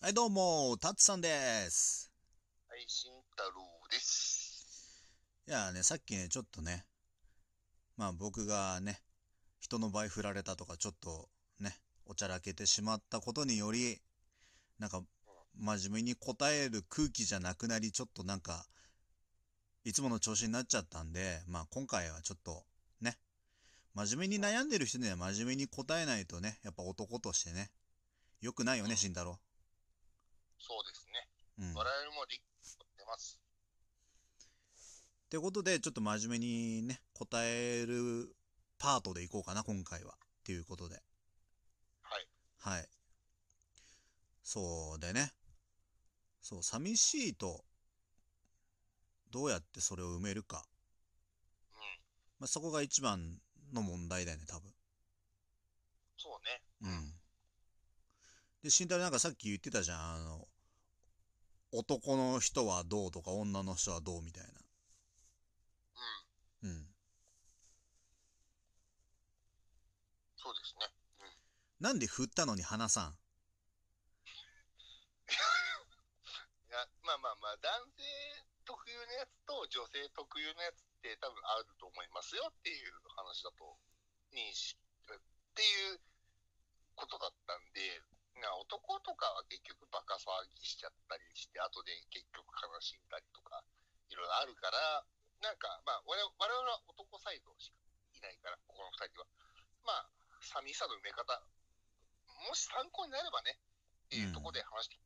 はい、どうも、タッツさんです。はい、慎太郎です。いやね、さっきね、ちょっとね、まあ僕がね、人の場合振られたとか、ちょっとね、おちゃらけてしまったことにより、なんか、真面目に答える空気じゃなくなり、ちょっとなんか、いつもの調子になっちゃったんで、まあ今回はちょっと、ね、真面目に悩んでる人には真面目に答えないとね、やっぱ男としてね、良くないよね、慎太郎。そうですね。うん。我々も理解ってます。ということで、ちょっと真面目にね、答えるパートでいこうかな、今回は。っていうことで。はい。はい。そうでね。そう、寂しいと、どうやってそれを埋めるか。うん。まあ、そこが一番の問題だよね、多分。そうね。うん。で、慎太郎なんかさっき言ってたじゃん、あの、男の人はどうとか女の人はどうみたいな。うん。うん。そうですね。うん。なんで振ったのに話さん？いや、まあまあまあ、男性特有のやつと女性特有のやつって多分あると思いますよっていう話だと認識っていうことだったんで、な男とかは結局バカ騒ぎしちゃったりして、後で結局悲しんだりとか、いろいろあるから、なんかまあ我々は男サイドしかいないから、ここの二人は。まあ、寂しさの埋め方、もし参考になればね、っていうところで話して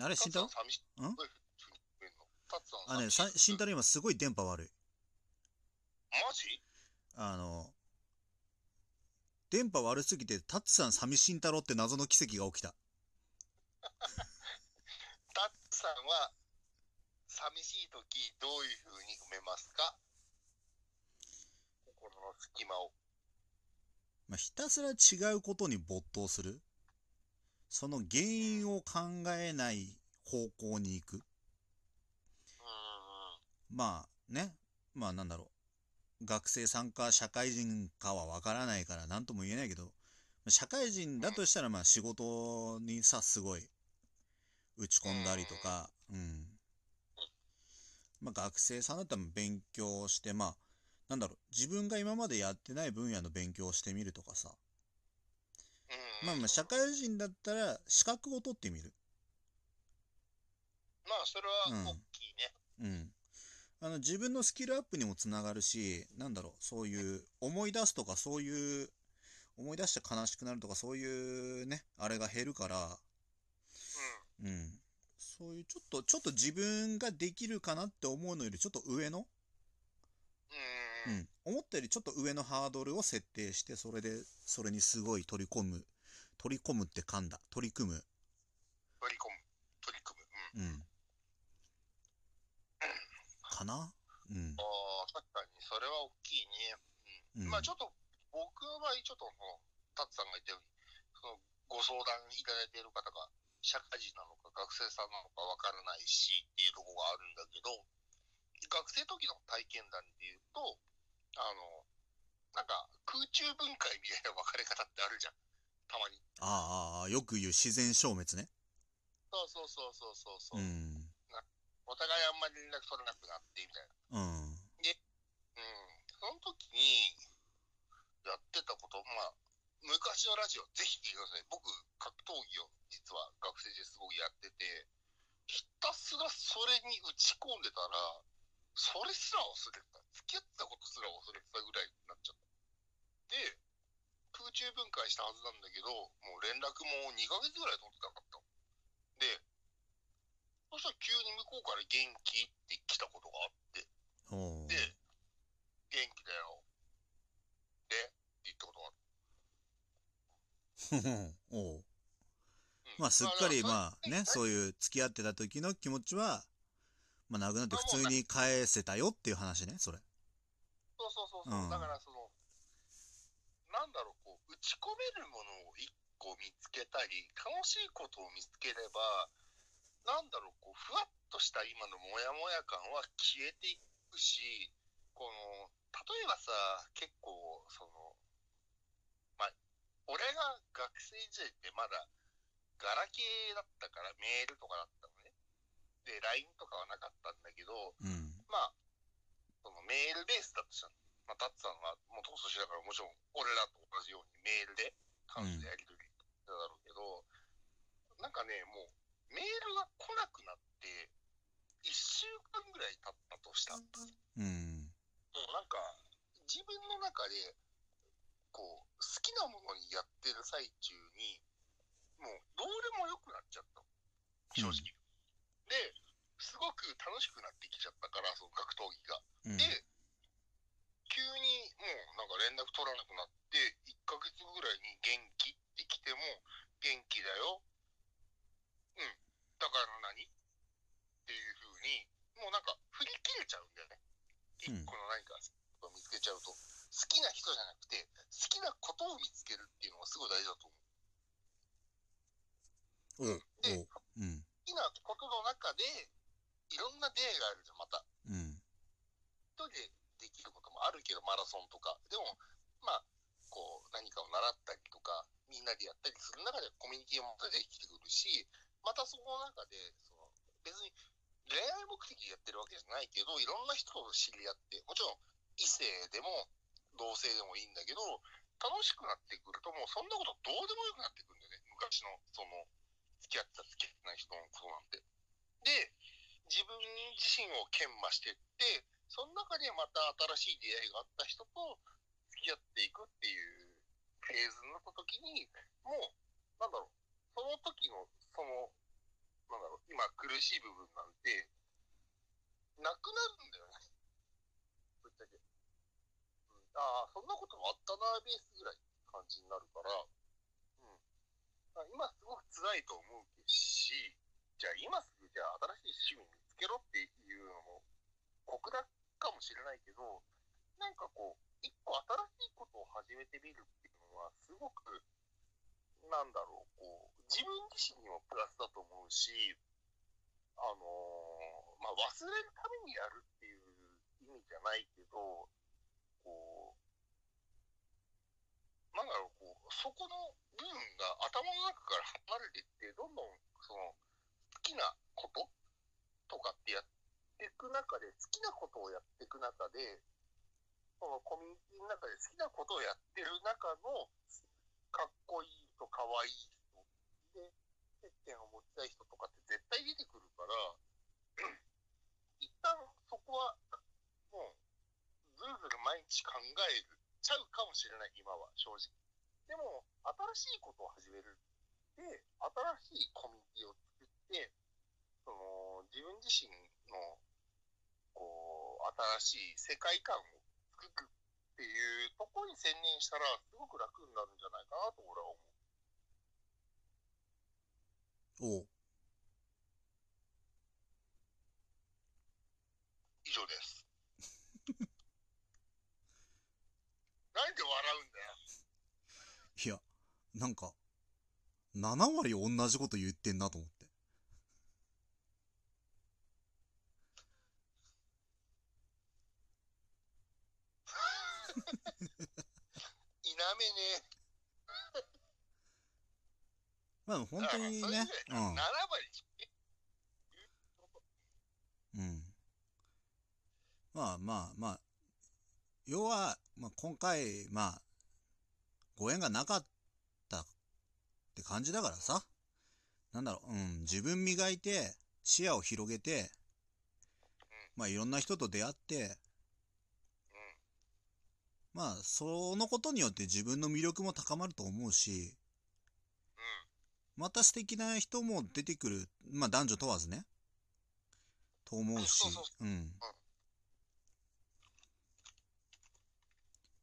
あれ、慎太郎？んあの？ね、慎太郎今すごい電波悪い。マジ？あの、電波悪すぎて、タッツさん寂しん太郎って謎の奇跡が起きた。タツさんは寂しい時どういうふうに埋めますか？心の隙間を。まあ、ひたすら違うことに没頭する。その原因を考えない方向に行く。うーん。まあね、まあなんだろう。学生さんか社会人かはわからないから何とも言えないけど、社会人だとしたらまあ仕事にさ、すごい打ち込んだりとか、うん。まあ学生さんだったら勉強して、まあ、なんだろう、自分が今までやってない分野の勉強をしてみるとかさ。うん。まあまあ社会人だったら資格を取ってみる。まあ、それは大きいね。うん。あの、自分のスキルアップにもつながるし、なんだろう、そういう、思い出すとか、そういう、思い出して悲しくなるとか、そういうね、あれが減るから、うん。そういう、ちょっと、ちょっと自分ができるかなって思うのより、ちょっと上の、うん。思ったよりちょっと上のハードルを設定して、それで、それにすごい取り込む、取り込むって噛んだ。取り組む。取り込む。取り組む。うん。うん。かなうん。ああ、確かに、それは大きいね。うん。うんまあ、ちょっと、僕の場合、ちょっと、タツさんが言ったように、その、ご相談いただいている方が、社会人なのか学生さんなのかわからないしっていうところがあるんだけど、学生時の体験談で言うと、あの、なんか空中分解みたいな分かれ方ってあるじゃん。たまに。ああああ、よく言う自然消滅ね。そうそうそうそうそうそう、うん。お互いあんまり連絡取れなくなってみたいな。うん。うん。その時にやってたこと、まあ、昔のラジオぜひ聞いてください。僕、格闘技を実は学生時代すごくやってて、ひたすらそれに打ち込んでたら、それすら忘れてた。付き合ってたことすら忘れてたぐらいになっちゃった。で、空中分解したはずなんだけど、もう連絡も2ヶ月ぐらい取ってなかっそしたら急に向こうから元気って来たことがあって、で、元気だよ。で、って言ったことがあっおうまあ、すっかり、まあね、う。そういう付き合ってた時の気持ちは、まあ、なくなって普通に返せたよっていう話ね、それ。そうそうそうそう。うんだから、その、なんだろう、こう、打ち込めるものを一個見つけたり、楽しいことを見つければ、なんだろう、こう、ふわっとした今のモヤモヤ感は消えていくし、この、例えばさ、結構、その、まあ、俺が学生時代ってまだガラケーだったからメールとかだったのね。で、LINE とかはなかったんだけど、うん。まあ、そのメールベースだとしたら、まあ、タッツさんは元年だからもちろん俺らと同じようにメールで関数でやり取りだろうけど、なんかね、もうメールが来なくなって、1週間ぐらい経ったとしたら、もうん。うなんか、自分の中で、こう、好きなものにやってる最中に、もうどうでもよくなっちゃったの。正直。で、すごく楽しくなってきちゃったから、その格闘技が。うん。で、急にもうなんか連絡取らなくなって、1ヶ月ぐらいに元気って来ても、元気だよ。うん。だから何？っていう風に、もうなんか振り切れちゃうんだよね。うん一個の何かを見つけちゃうと。好きな人じゃなくて、好きなことを見つけるっていうのがすごい大事だと思う。おうで、おううん。好きなことの中で、いろんな出会いがあるじゃん、また。うん。一人でできることもあるけど、マラソンとか。でも、まあ、こう、何かを習ったりとか、みんなでやったりする中でコミュニティも出てきてくるし、またその中で、その、別に恋愛目的でやってるわけじゃないけど、いろんな人と知り合って、もちろん異性でも同性でもいいんだけど、楽しくなってくると、もうそんなことどうでもよくなってくるんだよね。昔の、その、付き合ってた付き合ってない人のことなんて。で、自分自身を研磨していって、その中でまた新しい出会いがあった人と付き合っていくっていうフェーズになった時に、もう、なんだろう、その時の、その、なんだろう、今苦しい部分なんて、なくなるんだよね。ぶっちゃけ。うん、ああ、そんなこともあったな、ベースぐらい感じになるから、うん。あ今すごく辛いと思うし、じゃあ今すぐじゃあ新しい趣味見つけろっていうのも酷だかもしれないけど、なんかこう、一個新しいことを始めてみるっていうのは、すごく、なんだろう、こう、自分自身にもプラスだと思うし、あのーまあ、忘れるためにやるっていう意味じゃないけど、こう、なんだろう、こう、そこの部分が頭の中から離れていって、どんどん、その、好きなこととかってやっていく中で、好きなことをやっていく中で、そのコミュニティの中で好きなことをやってる中の、かっこいい人、かわいい人、で、接点を持ちたい人とかって絶対出てくるから、一旦そこは、もう、ずるずる毎日考える、ちゃうかもしれない、今は、正直。でも、新しいことを始める。で、新しいコミュニティを作って、その、自分自身の、こう、新しい世界観を作るっていうところに専念したら、すごく楽になるんじゃないかなと、俺は思う。おう以上です。なんで笑うんだよ。いや、なんか、7割同じこと言ってんなと思って。否めねまあ本当にね、それで7割うん。うん。まあまあまあ、要は、まあ今回、まあ、ご縁がなかったって感じだからさ。なんだろう、うん、自分磨いて、視野を広げて、まあいろんな人と出会って、まあそのことによって自分の魅力も高まると思うし、また素敵な人も出てくる。まあ男女問わずね。と思うしそうん。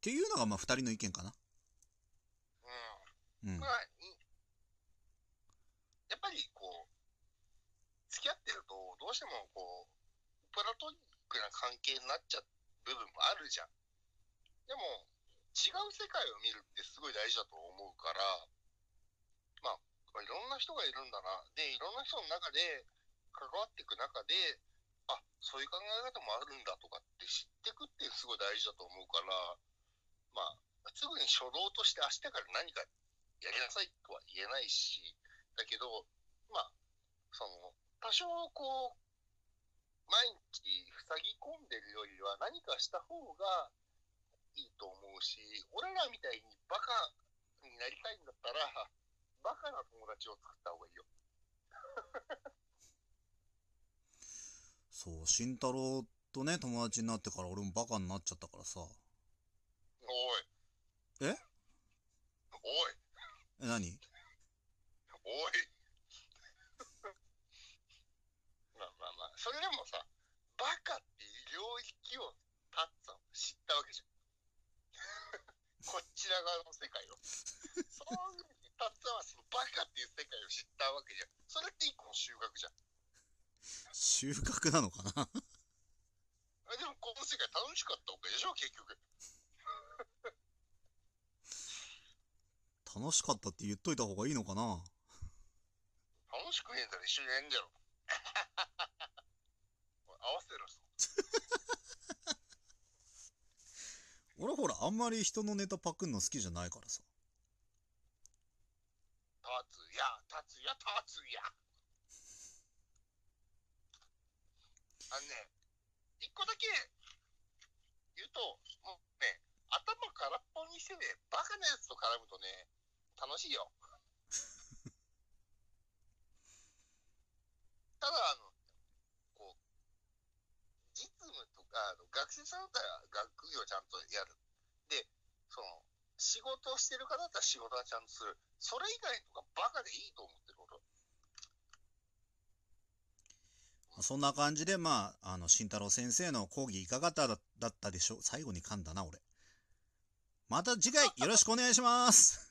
っていうのがまあ二人の意見かな。うん。うん。うんま。あ、いやっぱりこう、付き合ってると、どうしてもこう、プラトニックな関係になっちゃう部分もあるじゃん。でも、違う世界を見るってすごい大事だと思うから、人がいるんだな。で、いろんな人の中で関わっていく中で、あ、そういう考え方もあるんだとかって知っていくってすごい大事だと思うから、まあ、すぐに初動として明日から何かやりなさいとは言えないし、だけど、まあ、その、多少こう、毎日塞ぎ込んでるよりは何かした方がいいと思うし、俺らみたいにバカになりたいんだったら、バカな友達を作った方がいいよ。そう、慎太郎とね、友達になってから俺もバカになっちゃったからさ。おい。え？おい。え、何？おい。まあまあまあ、それでもさ、バカっていう領域をタッツァを知ったわけじゃん。こちら側の世界を。そういうふうにタッツァはそのバカっていう世界を知ったわけじゃん。それって一個の収穫じゃん。収穫なのかな？あでもこの世界楽しかったわけでしょ、結局。楽しかったって言っといた方がいいのかな？楽しくねえんだら一緒にやんじゃろ。合わせろ。俺ほら、あんまり人のネタパクんの好きじゃないからさ。タツヤ、タツヤ、タツヤ。あのね、一個だけ言うと、もうね、頭空っぽにしてね、バカなやつと絡むとね、楽しいよ。ただ、あの、こう、実務とか、あの学生さんだったら学業ちゃんとやる。仕事をしてる方だったら仕事はちゃんとする。それ以外とかバカでいいと思ってること。そんな感じで、まあ、あの、慎太郎先生の講義いかがだったでしょう？最後に噛んだな、俺。また次回よろしくお願いします